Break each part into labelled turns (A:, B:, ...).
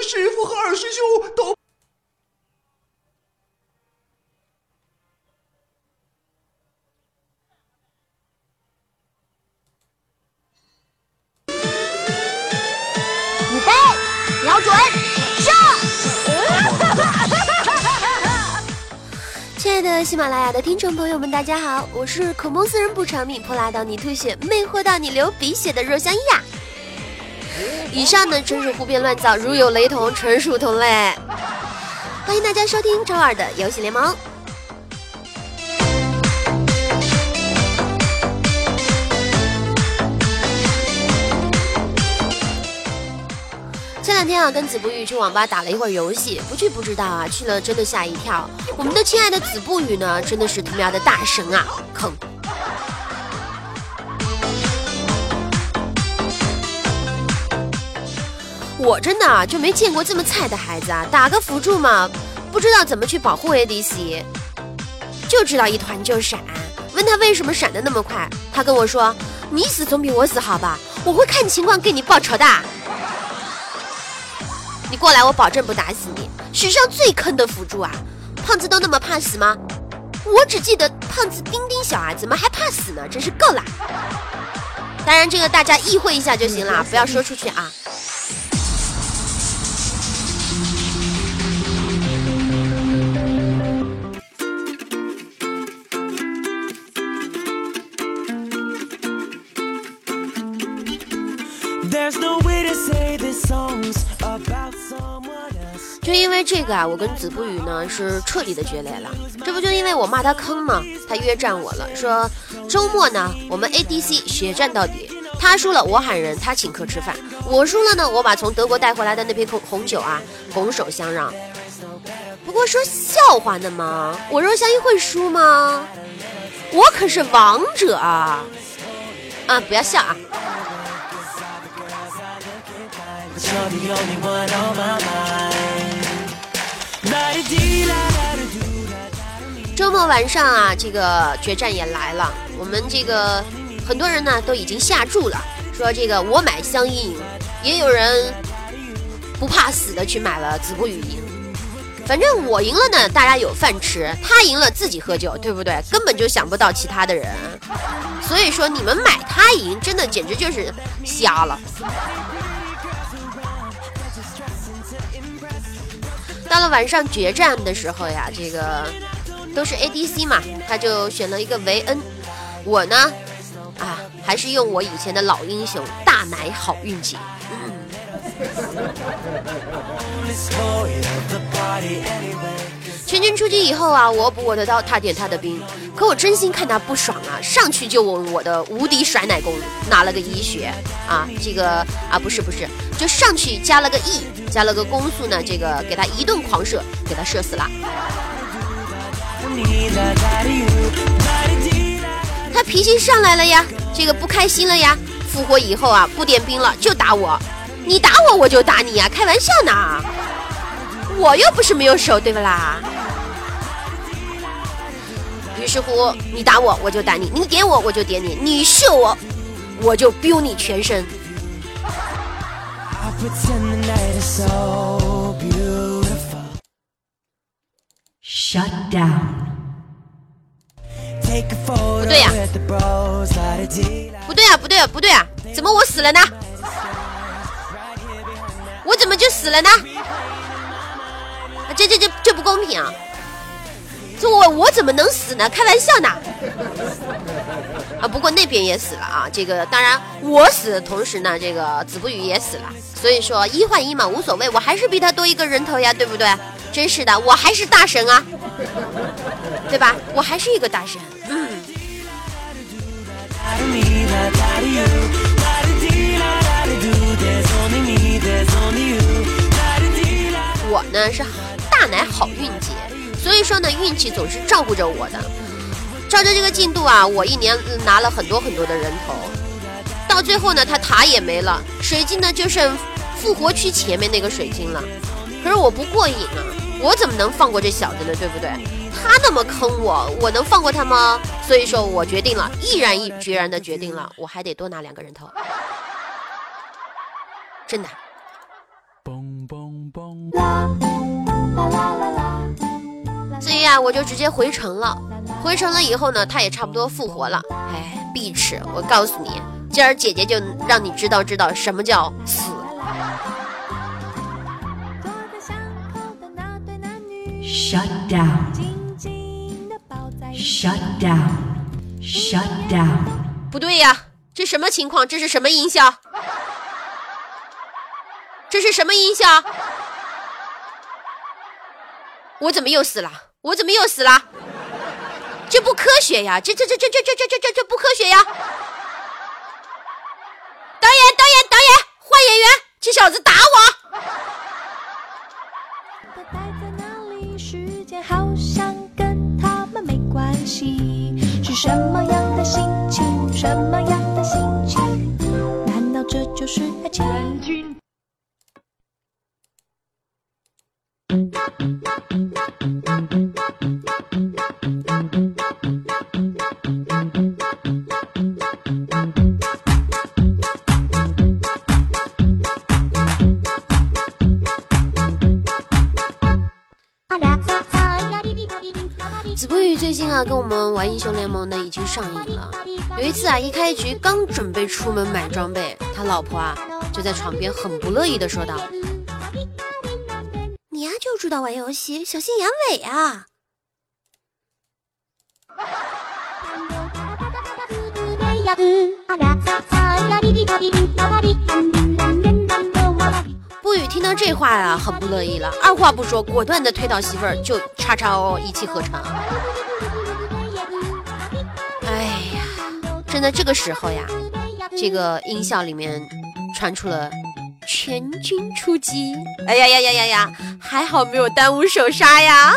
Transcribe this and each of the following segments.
A: 师傅和二师兄都。
B: 预备，瞄准，射！
C: 亲爱的喜马拉雅的听众朋友们，大家好，我是口沫斯人不偿命，泼辣到你吐血，魅惑到你流鼻血的若香依呀。以上呢纯属胡编乱造，如有雷同，纯属同类。欢迎大家收听周二的游戏联盟。前两天啊，跟子不语去网吧打了一会儿游戏，不去不知道啊，去了真的吓一跳。我们的亲爱的子不语呢，真的是他喵的大神啊，坑！我真的就没见过这么菜的孩子啊！打个辅助嘛，不知道怎么去保护 ADC，就知道一团就闪。问他为什么闪的那么快，他跟我说：“你死总比我死好吧？我会看情况给你报仇的。”你过来，我保证不打死你。史上最坑的辅助啊！胖子都那么怕死吗？我只记得胖子丁丁小啊，怎么还怕死呢，真是够了。当然，这个大家意会一下就行了，不要说出去啊。就因为这个啊，我跟子不语呢是彻底的决裂了。这不就因为我骂他坑吗？他约战我了，说周末呢我们 ADC 血战到底。他输了我喊人，他请客吃饭；我输了呢，我把从德国带回来的那瓶红红酒啊拱手相让。不过说笑话呢吗？我若相依会输吗？我可是王者啊！啊，不要笑啊！周末晚上啊，这个决战也来了。我们这个很多人呢都已经下注了，说这个我买相依赢，也有人不怕死的去买了子不语赢。反正我赢了呢，大家有饭吃；他赢了自己喝酒，对不对？根本就想不到其他的人。所以说你们买他赢，真的简直就是瞎了。到了晚上决战的时候呀，这个都是 ADC 嘛，他就选了一个维恩。我呢，啊，还是用我以前的老英雄大奶好运气。全军出击以后啊，我补我的刀，他点他的兵。可我真心看他不爽啊，上去就用我的无敌甩奶功，拿了个一血啊，这个啊不是不是，就上去加了个 E，加了个攻速呢，这个给他一顿狂射，给他射死了。他脾气上来了呀，这个不开心了呀，复活以后啊不点兵了就打我，你打我我就打你呀，开玩笑呢，我又不是没有手，对不啦？于是乎，你打我我就打你，你点我我就点你，你射我我就 biu 你全身。
D: Shut down。
C: 不对呀，不对呀，不对呀，不对呀，怎么我死了呢？我怎么就死了呢？这这这这不公平啊！我我怎么能死呢？开玩笑呢！啊，不过那边也死了啊。这个当然，我死的同时呢，这个子不语也死了。所以说一换一嘛，无所谓，我还是比他多一个人头呀，对不对？真是的，我还是大神啊，对吧？我还是一个大神。嗯。我呢是大奶好运姐。所以说呢，运气总是照顾着我的。照着这个进度啊，我一年拿了很多很多的人头，到最后呢，他塔也没了，水晶呢就剩复活区前面那个水晶了。可是我不过瘾啊，我怎么能放过这小子呢？对不对？他那么坑我，我能放过他吗？所以说我决定了，毅然决然的决定了，我还得多拿两个人头，真的。嘣嘣所以啊，我就直接回城了。回城了以后呢，他也差不多复活了。哎，碧池，我告诉你，今儿姐姐就让你知道知道什么叫死。
D: Shut down. Shut down. Shut down.
C: 不对呀，这什么情况？这是什么音效？这是什么音效？我怎么又死了？我怎么又死了？这不科学呀！这这这这这这这这这这不科学呀！导演导演导演，换演员！这小子打我！
E: 什么样的心情？什么样的心情？难道这就是爱情？
C: 子不语最近啊，跟我们玩英雄联盟的已经上瘾了。有一次啊，一开局刚准备出门买装备，他老婆啊就在床边很不乐意的说道：“你呀就知道玩游戏，小心阳痿啊！” 听到这话呀，很不乐意了，二话不说，果断的推倒媳妇儿，就叉叉哦一气呵成。哎呀，正在这个时候呀，这个音效里面传出了全军出击。哎呀呀呀呀呀，还好没有耽误手刹呀。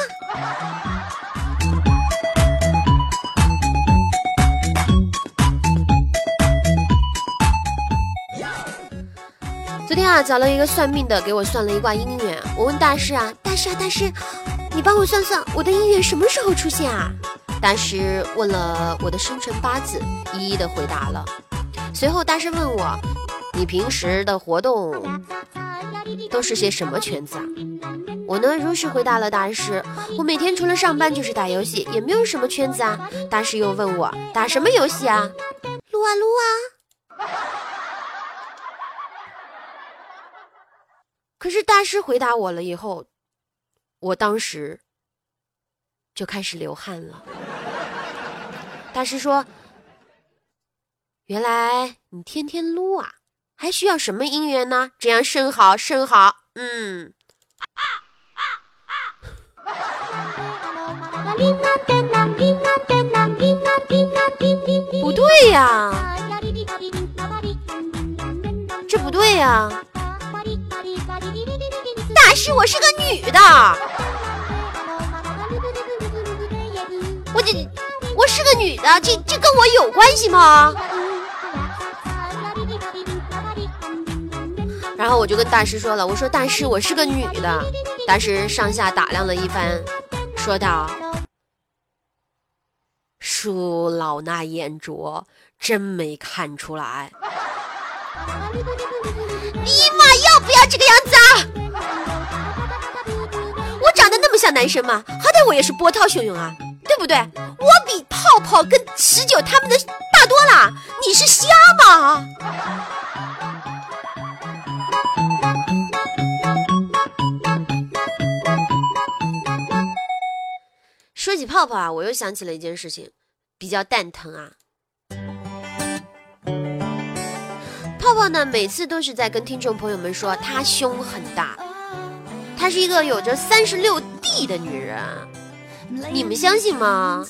C: 昨天啊，找了一个算命的，给我算了一卦姻缘。我问大师啊，大师啊，大师，你帮我算算我的姻缘什么时候出现啊？大师问了我的生辰八字，一一的回答了。随后大师问我，你平时的活动都是些什么圈子啊？我呢如实回答了大师，我每天除了上班就是打游戏，也没有什么圈子啊。大师又问我打什么游戏啊？撸啊撸啊。可是大师回答我了以后，我当时就开始流汗了。大师说：“原来你天天撸啊，还需要什么姻缘呢？这样甚好甚好。”嗯。不对呀，这不对呀。大师，我是个女的，我这我是个女的，这这跟我有关系吗？然后我就跟大师说了，我说大师，我是个女的。大师上下打量了一番，说道：“恕老衲眼拙，真没看出来。”尼玛，要不要这个样子啊？我长得那么像男生吗？好歹我也是波涛汹涌啊，对不对？我比泡泡跟十九他们的大多了，你是瞎吗？说起泡泡啊，我又想起了一件事情，比较蛋疼啊。泡泡呢，每次都是在跟听众朋友们说她胸很大，她是一个有着三十六 D 的女人，你们相信吗？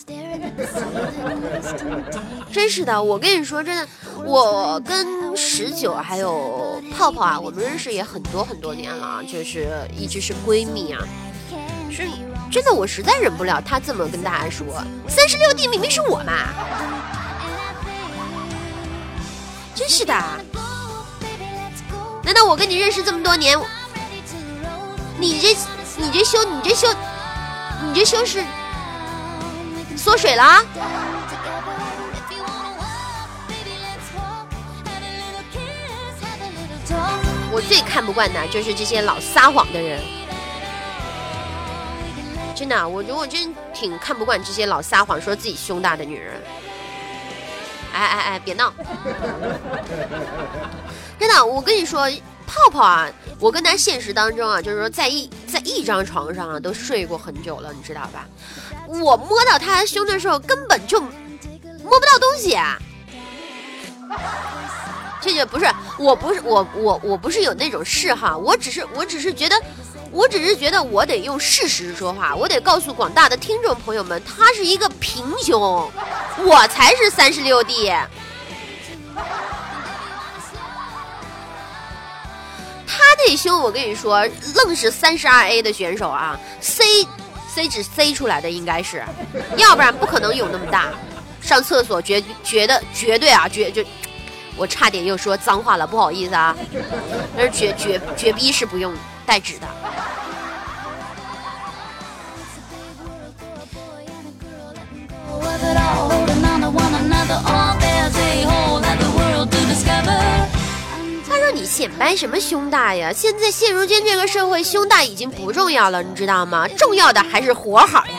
C: 真是的，我跟你说，真的，我跟十九还有泡泡啊，我们认识也很多很多年了，就是一直是闺蜜啊。是，真的，我实在忍不了她这么跟大家说，三十六 D 明明是我嘛。真是的，难道我跟你认识这么多年，你这你这胸你这胸你这胸是缩水了？我我最看不惯的就是这些老撒谎的人。真的，我我真挺看不惯这些老撒谎说自己胸大的女人。哎哎哎，别闹！真的，我跟你说，泡泡啊，我跟他现实当中啊，就是说在一在一张床上啊，都睡过很久了，你知道吧？我摸到他胸的时候，根本就摸不到东西。这就不是，我不是我我我不是有那种嗜好，我只是我只是觉得。我只是觉得我得用事实说话，我得告诉广大的听众朋友们，他是一个平胸，我才是三十六 D。他那胸，我跟你说，愣是三十二 A 的选手啊，C C 值 C 出来的应该是，要不然不可能有那么大。上厕所绝觉得绝对啊绝就，我差点又说脏话了，不好意思啊，但是绝绝绝逼是不用。带纸的。他说：“你显摆什么胸大呀？现在现如今这个社会，胸大已经不重要了，你知道吗？重要的还是活好呀。”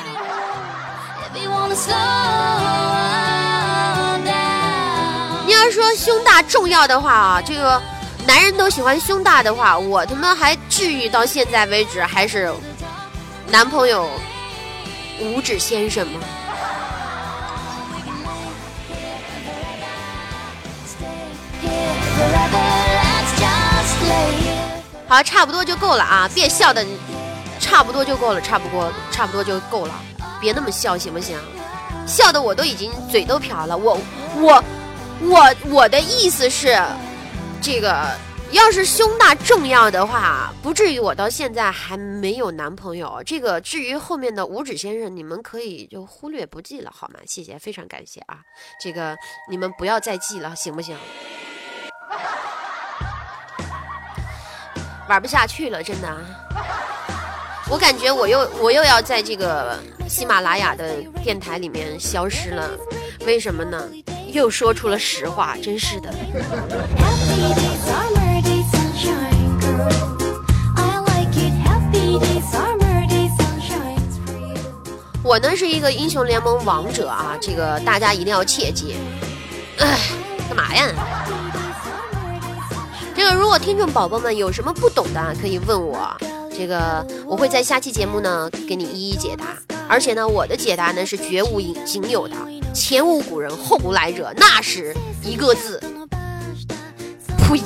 C: 你要说胸大重要的话啊，这个。男人都喜欢胸大的话，我他妈还至于到现在为止还是男朋友五指先生吗？好，差不多就够了啊！别笑的，差不多就够了，差不多，差不多就够了，别那么笑行不行？笑的我都已经嘴都瓢了。我我我我的意思是。这个要是胸大重要的话，不至于我到现在还没有男朋友。这个至于后面的五指先生，你们可以就忽略不计了，好吗？谢谢，非常感谢啊！这个你们不要再记了，行不行？玩不下去了，真的。我感觉我又我又要在这个喜马拉雅的电台里面消失了，为什么呢？又说出了实话，真是的。我呢是一个英雄联盟王者啊，这个大家一定要切记。哎，干嘛呀？这个如果听众宝宝们有什么不懂的，可以问我，这个我会在下期节目呢给你一一解答。而且呢，我的解答呢是绝无仅有的。前无古人后无来者，那是一个字，呸！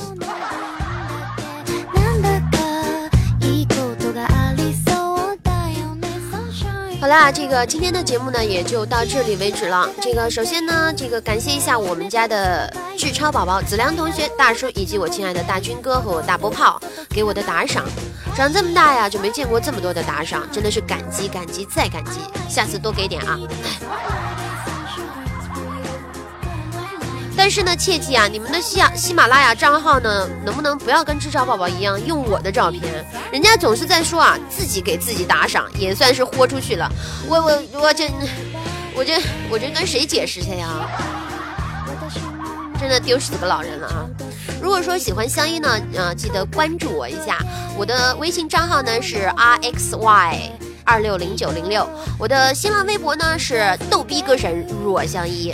C: 那，这个今天的节目呢也就到这里为止了。这个首先呢，这个感谢一下我们家的志超宝宝子良同学、大叔以及我亲爱的大军哥和我大波炮给我的打赏。长这么大呀，就没见过这么多的打赏，真的是感激感激再感激，下次多给点啊！但是呢，切记啊，你们的喜喜马拉雅账号呢，能不能不要跟智超宝宝一样用我的照片？人家总是在说啊，自己给自己打赏，也算是豁出去了。我我我这，我这我这跟谁解释去呀？真的丢死个老人了啊！如果说喜欢香音呢，呃，记得关注我一下，我的微信账号呢是 r x y 二六零九零六，我的新浪微博呢是逗逼歌神若香依。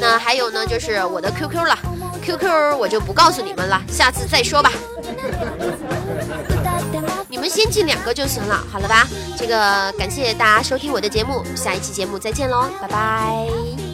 C: 那还有呢，就是我的 QQ 了，QQ 我就不告诉你们了，下次再说吧。你们先进两个就行了，好了吧？这个感谢大家收听我的节目，下一期节目再见喽，拜拜。